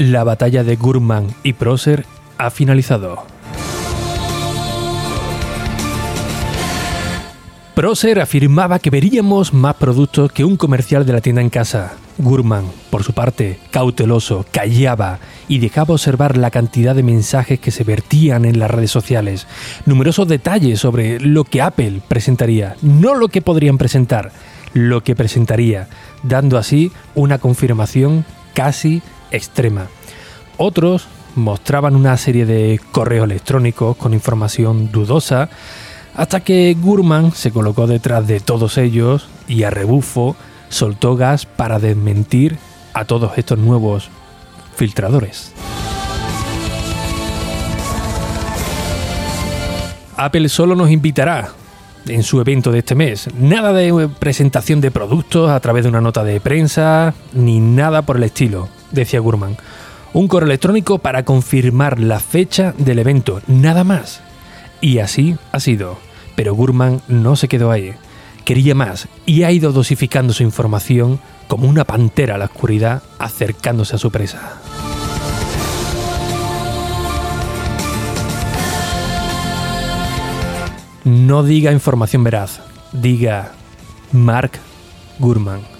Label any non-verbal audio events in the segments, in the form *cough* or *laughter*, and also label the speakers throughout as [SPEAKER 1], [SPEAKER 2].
[SPEAKER 1] La batalla de Gurman y Procer ha finalizado. Procer afirmaba que veríamos más productos que un comercial de la tienda en casa. Gurman, por su parte, cauteloso, callaba y dejaba observar la cantidad de mensajes que se vertían en las redes sociales, numerosos detalles sobre lo que Apple presentaría, no lo que podrían presentar, lo que presentaría, dando así una confirmación casi extrema. Otros mostraban una serie de correos electrónicos con información dudosa, hasta que Gurman se colocó detrás de todos ellos y a rebufo soltó gas para desmentir a todos estos nuevos filtradores. Apple solo nos invitará en su evento de este mes. Nada de presentación de productos a través de una nota de prensa, ni nada por el estilo, decía Gurman. Un correo electrónico para confirmar la fecha del evento, nada más. Y así ha sido. Pero Gurman no se quedó ahí. Quería más y ha ido dosificando su información como una pantera a la oscuridad acercándose a su presa. No diga información veraz, diga Mark Gurman.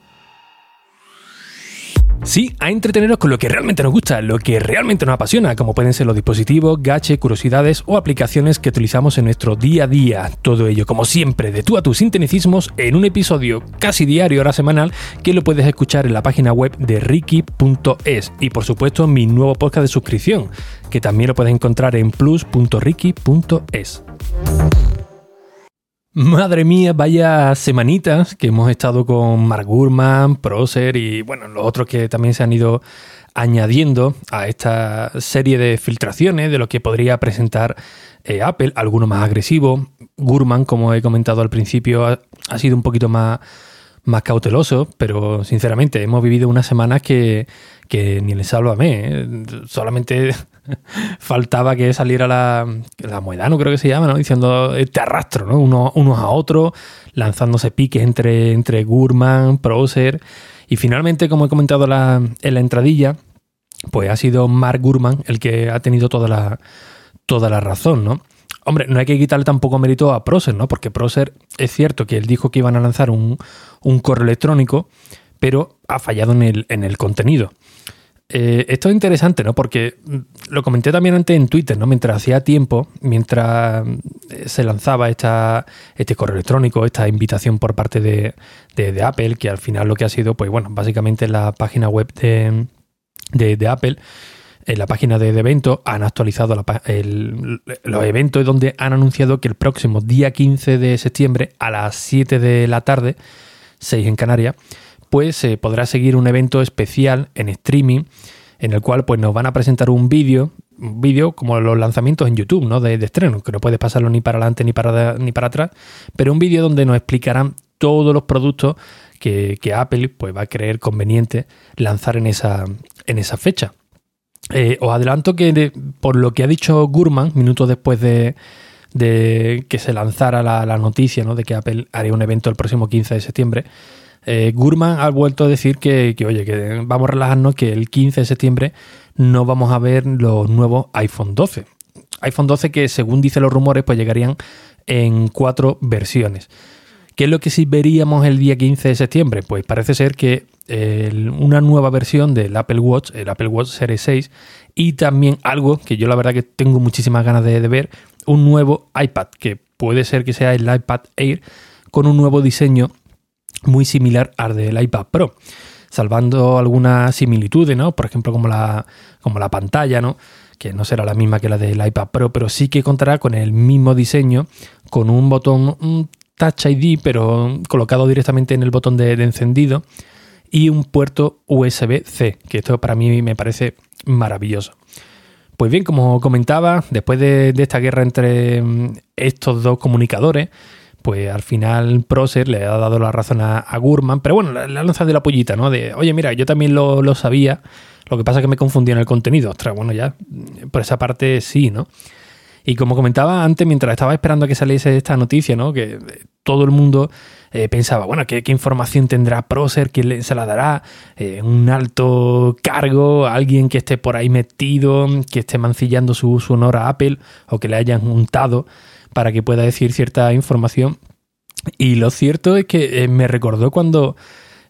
[SPEAKER 1] Sí, a entreteneros con lo que realmente nos gusta, lo que realmente nos apasiona, como pueden ser los dispositivos, gaches, curiosidades o aplicaciones que utilizamos en nuestro día a día. Todo ello, como siempre, de tú a tus sinteticismos en un episodio casi diario, hora semanal, que lo puedes escuchar en la página web de ricky.es y por supuesto mi nuevo podcast de suscripción, que también lo puedes encontrar en plus.ricky.es. Madre mía, vaya semanitas que hemos estado con Mark Gurman, Procer y bueno, los otros que también se han ido añadiendo a esta serie de filtraciones de lo que podría presentar eh, Apple, alguno más agresivo. Gurman, como he comentado al principio, ha, sido un poquito más, más cauteloso, pero sinceramente hemos vivido unas semanas que, que ni le sálvame. ¿eh? Solamente *laughs* faltaba que saliera la, la Moedano, creo que se llama, ¿no? diciendo te arrastro, ¿no? Uno, unos a otros, lanzándose piques entre, entre Gurman, Procer. Y finalmente, como he comentado la, en la entradilla, pues ha sido Mark Gurman el que ha tenido toda la, toda la razón, ¿no? Hombre, no hay que quitarle tampoco mérito a Procer, ¿no? Porque Procer es cierto que él dijo que iban a lanzar un, un correo electrónico, pero ha fallado en el, en el contenido. Eh, esto es interesante, ¿no? Porque lo comenté también antes en Twitter, ¿no? Mientras hacía tiempo, mientras eh, se lanzaba este correo electrónico, esta invitación por parte de, Apple, que al final lo que ha sido, pues bueno, básicamente la página web de, Apple, en la página de, eventos, han actualizado los eventos donde han anunciado que el próximo día 15 de septiembre a las 7 de la tarde, 6 en Canarias, pues se eh, podrá seguir un evento especial en streaming en el cual pues nos van a presentar un vídeo, un vídeo como los lanzamientos en YouTube, ¿no? De, estreno, que no puedes pasarlo ni para adelante ni para, ni para atrás, pero un vídeo donde nos explicarán todos los productos que, que, Apple pues, va a creer conveniente lanzar en esa, en esa fecha. Eh, os adelanto que por lo que ha dicho Gurman, minutos después de, de que se lanzara la, la noticia ¿no? de que Apple haría un evento el próximo 15 de septiembre, eh, Gurman ha vuelto a decir que, que, oye, que vamos a relajarnos, que el 15 de septiembre no vamos a ver los nuevos iPhone 12. iPhone 12 que según dicen los rumores pues llegarían en cuatro versiones. ¿Qué es lo que sí veríamos el día 15 de septiembre? Pues parece ser que una nueva versión del Apple Watch, el Apple Watch Series 6, y también algo que yo la verdad que tengo muchísimas ganas de ver, un nuevo iPad, que puede ser que sea el iPad Air, con un nuevo diseño muy similar al del iPad Pro, salvando algunas similitudes, ¿no? Por ejemplo, como la, como la pantalla, ¿no? que no será la misma que la del iPad Pro, pero sí que contará con el mismo diseño, con un botón Touch ID, pero colocado directamente en el botón de, encendido, y un puerto USB-C, que esto para mí me parece maravilloso. Pues bien, como comentaba, después de, esta guerra entre mm, estos dos comunicadores, pues al final Procer le ha dado la razón a, Gurman, pero bueno, le ha lanzado de la pollita, ¿no? De, oye, mira, yo también lo, lo sabía, lo que pasa es que me confundí en el contenido. Ostras, bueno, ya por esa parte sí, ¿no? Y como comentaba antes, mientras estaba esperando a que saliese esta noticia, ¿no? Que todo el mundo eh, pensaba, bueno, ¿qué, información tendrá Procer? ¿Quién se la dará? Eh, ¿Un alto cargo? ¿Alguien que esté por ahí metido? ¿Que esté mancillando su, honor a Apple? ¿O que le hayan juntado para que pueda decir cierta información? Y lo cierto es que eh, me recordó cuando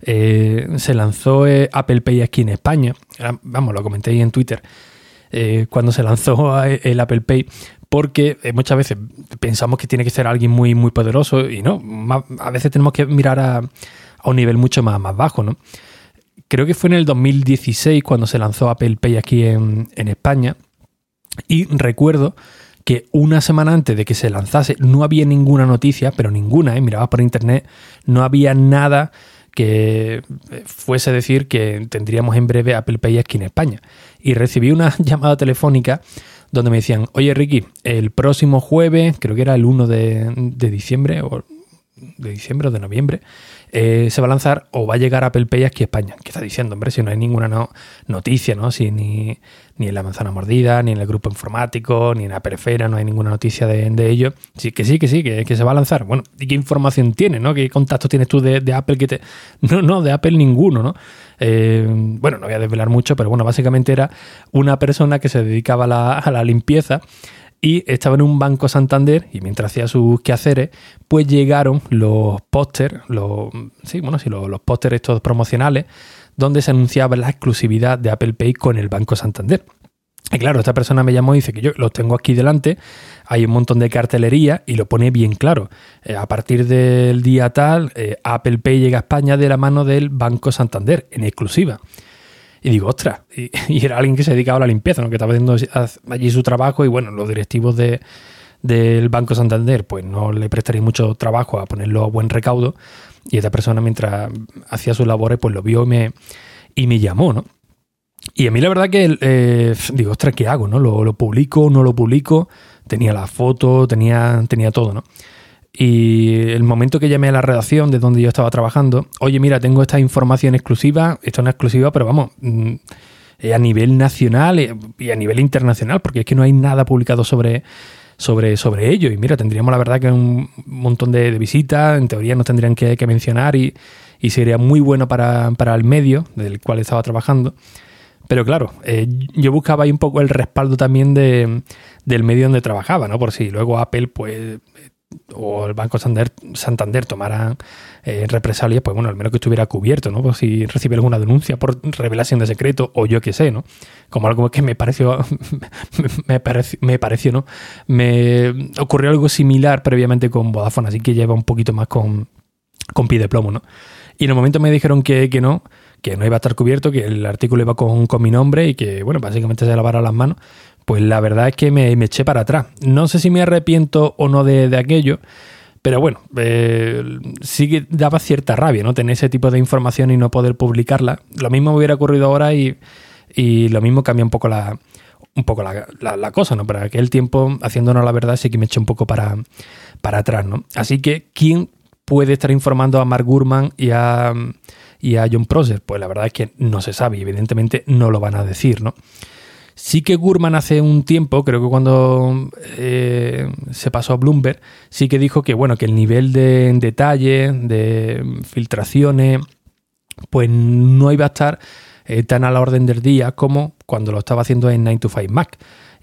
[SPEAKER 1] eh, se lanzó eh, Apple Pay aquí en España. Ah, vamos, lo comenté ahí en Twitter. Cuando se lanzó el Apple Pay, porque muchas veces pensamos que tiene que ser alguien muy, muy poderoso y no, a veces tenemos que mirar a, un nivel mucho más, más bajo, ¿no? Creo que fue en el 2016 cuando se lanzó Apple Pay aquí en, España y recuerdo que una semana antes de que se lanzase no había ninguna noticia, pero ninguna, ¿eh? miraba por internet, no había nada que fuese decir que tendríamos en breve Apple Pay aquí en España. Y recibí una *laughs* llamada telefónica donde me decían, oye Ricky, el próximo jueves, creo que era el 1 de, de diciembre, o de diciembre o de noviembre, eh, se va a lanzar o va a llegar Apple Pay aquí España. ¿Qué está diciendo, hombre? Si no hay ninguna noticia, ¿no? Si ni, ni en la manzana mordida, ni en el grupo informático, ni en la perifera, no hay ninguna noticia de, ello. Sí, que sí, que sí, que, se va a lanzar. Bueno, ¿y qué información tiene, no? ¿Qué contacto tienes tú de, Apple que te... *laughs* No, no, de Apple ninguno, ¿no? Eh, bueno, no voy a desvelar mucho, pero bueno, básicamente era una persona que se dedicaba a la limpieza y estaba en un banco Santander y mientras hacía sus quehaceres, pues llegaron los pósters, los, sí, bueno, sí, los, los pósters estos promocionales, donde se anunciaba la exclusividad de Apple Pay con el Banco Santander. Y claro, esta persona me llamó y dice que yo los tengo aquí delante, hay un montón de cartelería y lo pone bien claro. Eh, a partir del día tal, eh, Apple Pay llega a España de la mano del Banco Santander, en exclusiva. Y digo, ostras, y, *laughs* era alguien que se dedicaba a la limpieza, ¿no? que estaba haciendo allí su trabajo y bueno, los directivos de, del Banco Santander pues no le prestaría mucho trabajo a ponerlo a buen recaudo y esta persona mientras hacía sus labores pues lo vio y me, y me llamó, ¿no? Y a mí la verdad que eh, digo, ostras, ¿qué hago? ¿no? ¿Lo, ¿Lo publico? ¿No lo publico? Tenía la foto, tenía, tenía todo, ¿no? Y el momento que llamé a la redacción de donde yo estaba trabajando, oye, mira, tengo esta información exclusiva, esto no es exclusiva, pero vamos, mm, a nivel nacional eh, y a nivel internacional, porque es que no hay nada publicado sobre, sobre, sobre ello. Y mira, tendríamos la verdad que un montón de, visitas, en teoría nos tendrían que, mencionar y, sería muy bueno para, el medio del cual estaba trabajando. Pero claro, eh, yo buscaba ahí un poco el respaldo también de, del medio donde trabajaba, ¿no? Por si luego Apple, pues, o el Banco Santander, Santander tomara eh, represalias, pues bueno, al menos que estuviera cubierto, ¿no? Pues si recibe alguna denuncia por revelación de secreto o yo qué sé, ¿no? Como algo que me pareció, *laughs* me, pareció, me ¿no? Me ocurrió algo similar previamente con Vodafone, así que lleva un poquito más con, con pie de plomo, ¿no? Y en el momento me dijeron que, que no, que no iba a estar cubierto, que el artículo iba con, con mi nombre y que, bueno, básicamente se lavara las manos. Pues la verdad es que me, eché para atrás. No sé si me arrepiento o no de, aquello, pero bueno, eh, sí que daba cierta rabia, ¿no? Tener ese tipo de información y no poder publicarla. Lo mismo me hubiera ocurrido ahora y, lo mismo cambia un poco la, un poco la, cosa, ¿no? Pero aquel tiempo, haciéndonos la verdad, sí que me eché un poco para, para atrás, ¿no? Así que, ¿quién puede estar informando a Mark Gurman y a, y a John Prosser? Pues la verdad es que no se sabe y evidentemente no lo van a decir, ¿no? Sí que Gurman hace un tiempo, creo que cuando eh, se pasó a Bloomberg, sí que dijo que bueno, que el nivel de detalle, de filtraciones, pues no iba a estar eh, tan a la orden del día como cuando lo estaba haciendo en 9 to 5 Mac.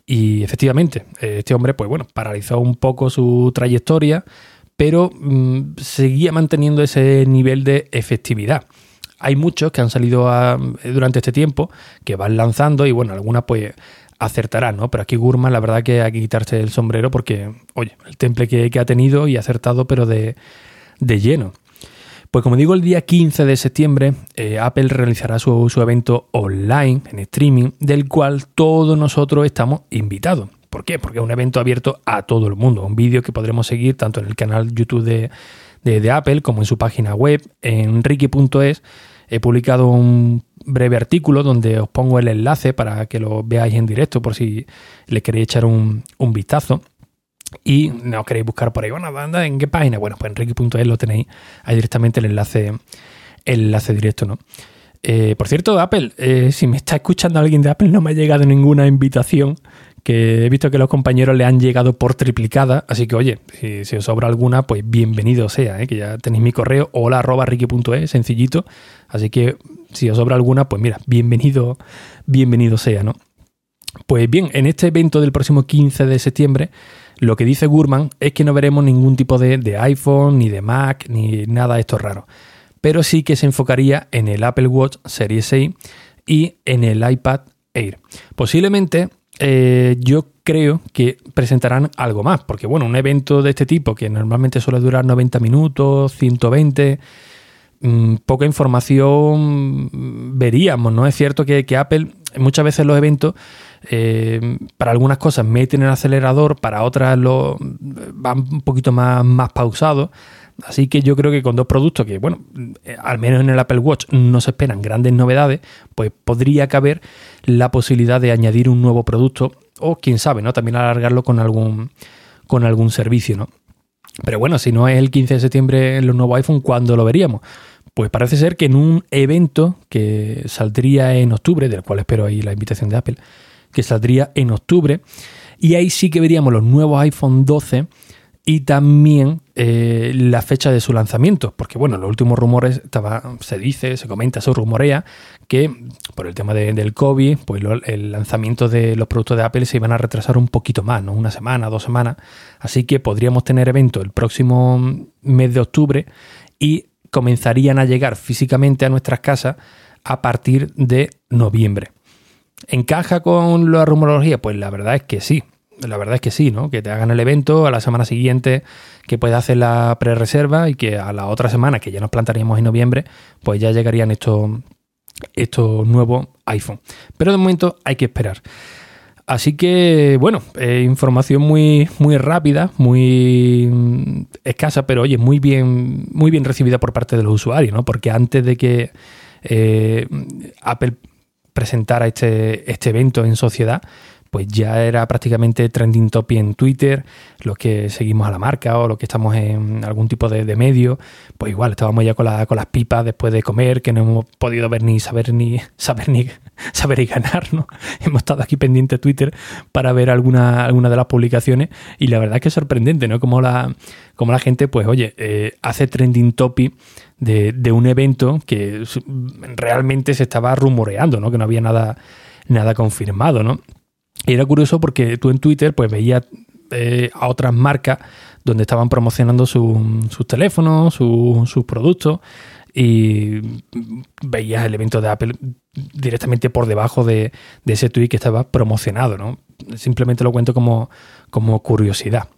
[SPEAKER 1] Y efectivamente, este hombre, pues bueno, paralizó un poco su trayectoria, pero mm, seguía manteniendo ese nivel de efectividad hay muchos que han salido durante este tiempo que van lanzando y bueno, algunas pues acertarán, ¿no? Pero aquí Gurman la verdad que hay que quitarse el sombrero porque, oye, el temple que, ha tenido y ha acertado pero de, lleno. Pues como digo, el día 15 de septiembre eh, Apple realizará su, su, evento online, en streaming, del cual todos nosotros estamos invitados. ¿Por qué? Porque es un evento abierto a todo el mundo. Un vídeo que podremos seguir tanto en el canal YouTube de, de, Apple como en su página web, en ricky.es. He publicado un breve artículo donde os pongo el enlace para que lo veáis en directo por si le queréis echar un, vistazo. Y no queréis buscar por ahí, bueno, ¿en qué página? Bueno, pues en lo tenéis ahí directamente el enlace, el enlace directo, ¿no? Eh, por cierto, Apple, eh, si me está escuchando alguien de Apple, no me ha llegado ninguna invitación que he visto que los compañeros le han llegado por triplicada, así que oye, si, os sobra alguna, pues bienvenido sea, ¿eh? que ya tenéis mi correo hola arroba ricky.es, sencillito, así que si os sobra alguna, pues mira, bienvenido, bienvenido sea, ¿no? Pues bien, en este evento del próximo 15 de septiembre, lo que dice Gurman es que no veremos ningún tipo de, de iPhone, ni de Mac, ni nada de esto raro, pero sí que se enfocaría en el Apple Watch Series 6 y en el iPad Air. Posiblemente eh, yo creo que presentarán algo más, porque bueno, un evento de este tipo que normalmente suele durar 90 minutos, 120, mm, poca información veríamos, ¿no? Es cierto que, Apple muchas veces los eventos eh, para algunas cosas meten el acelerador, para otras lo van un poquito más, más pausados. Así que yo creo que con dos productos que, bueno, eh, al menos en el Apple Watch no se esperan grandes novedades, pues podría caber la posibilidad de añadir un nuevo producto o quién sabe, ¿no? También alargarlo con algún, con algún servicio, ¿no? Pero bueno, si no es el 15 de septiembre los nuevos iPhone, ¿cuándo lo veríamos? Pues parece ser que en un evento que saldría en octubre, del cual espero ahí la invitación de Apple, que saldría en octubre, y ahí sí que veríamos los nuevos iPhone 12 y también eh, la fecha de su lanzamiento, porque bueno, los últimos rumores se dice, se comenta, se rumorea que por el tema del COVID, pues el lanzamiento de los productos de Apple se iban a retrasar un poquito más, ¿no? Una semana, dos semanas, así que podríamos tener evento el próximo mes de octubre y comenzarían a llegar físicamente a nuestras casas a partir de noviembre. ¿Encaja con la rumorología? Pues la verdad es que sí la verdad es que sí, ¿no? Que te hagan el evento a la semana siguiente, que puedas hacer la pre-reserva y que a la otra semana, que ya nos plantaríamos en noviembre, pues ya llegarían estos, estos nuevos iPhone. Pero de momento hay que esperar. Así que, bueno, eh, información muy, muy rápida, muy mm, escasa, pero oye, muy bien, muy bien recibida por parte de los usuarios, ¿no? Porque antes de que eh, Apple presentara este, este evento en sociedad, pues ya era prácticamente trending topic en Twitter, los que seguimos a la marca o los que estamos en algún tipo de, medio, pues igual estábamos ya con, con las pipas después de comer, que no hemos podido ver ni saber ni *laughs* saber ni *laughs* saber y ganar, ¿no? *laughs* Hemos estado aquí pendiente de Twitter para ver alguna, alguna de las publicaciones y la verdad es que es sorprendente, ¿no? Como la, la gente, pues oye, eh, hace trending topic de, de un evento que realmente se estaba rumoreando, ¿no? Que no había nada, nada confirmado, ¿no? Y era curioso porque tú en Twitter pues veías eh, a otras marcas donde estaban promocionando sus teléfonos, sus productos y veías el evento de Apple directamente por debajo de, ese tweet que estaba promocionado, ¿no? Simplemente lo cuento como, como curiosidad.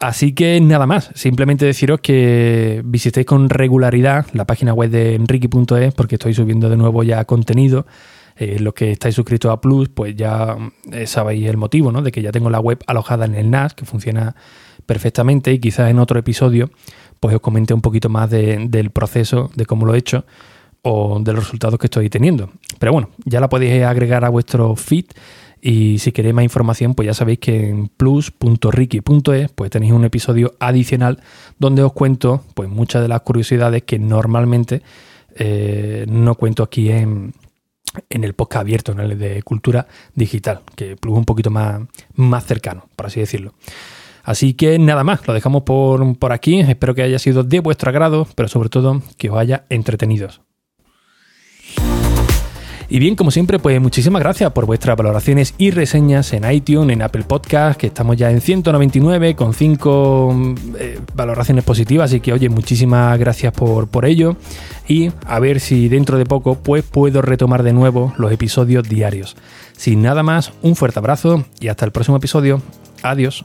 [SPEAKER 1] Así que nada más, simplemente deciros que visitéis con regularidad la página web de enrique.es porque estoy subiendo de nuevo ya contenido eh, los que estáis suscritos a Plus, pues ya eh, sabéis el motivo, ¿no? De que ya tengo la web alojada en el NAS, que funciona perfectamente, y quizás en otro episodio, pues os comente un poquito más del proceso, de cómo lo he hecho o de los resultados que estoy teniendo. Pero bueno, ya la podéis agregar a vuestro feed y si queréis más información, pues ya sabéis que en plus.ricky.es pues tenéis un episodio adicional donde os cuento pues muchas de las curiosidades que normalmente eh, no cuento aquí en, en el podcast abierto, en el de cultura digital, que es un poquito más, más cercano, por así decirlo. Así que nada más, lo dejamos por, por aquí. Espero que haya sido de vuestro agrado, pero sobre todo que os haya entretenidos. Y bien, como siempre, pues muchísimas gracias por vuestras valoraciones y reseñas en iTunes, en Apple Podcast, que estamos ya en 199 con 5 eh, valoraciones positivas, así que oye, muchísimas gracias por, por ello. Y a ver si dentro de poco pues puedo retomar de nuevo los episodios diarios. Sin nada más, un fuerte abrazo y hasta el próximo episodio. Adiós.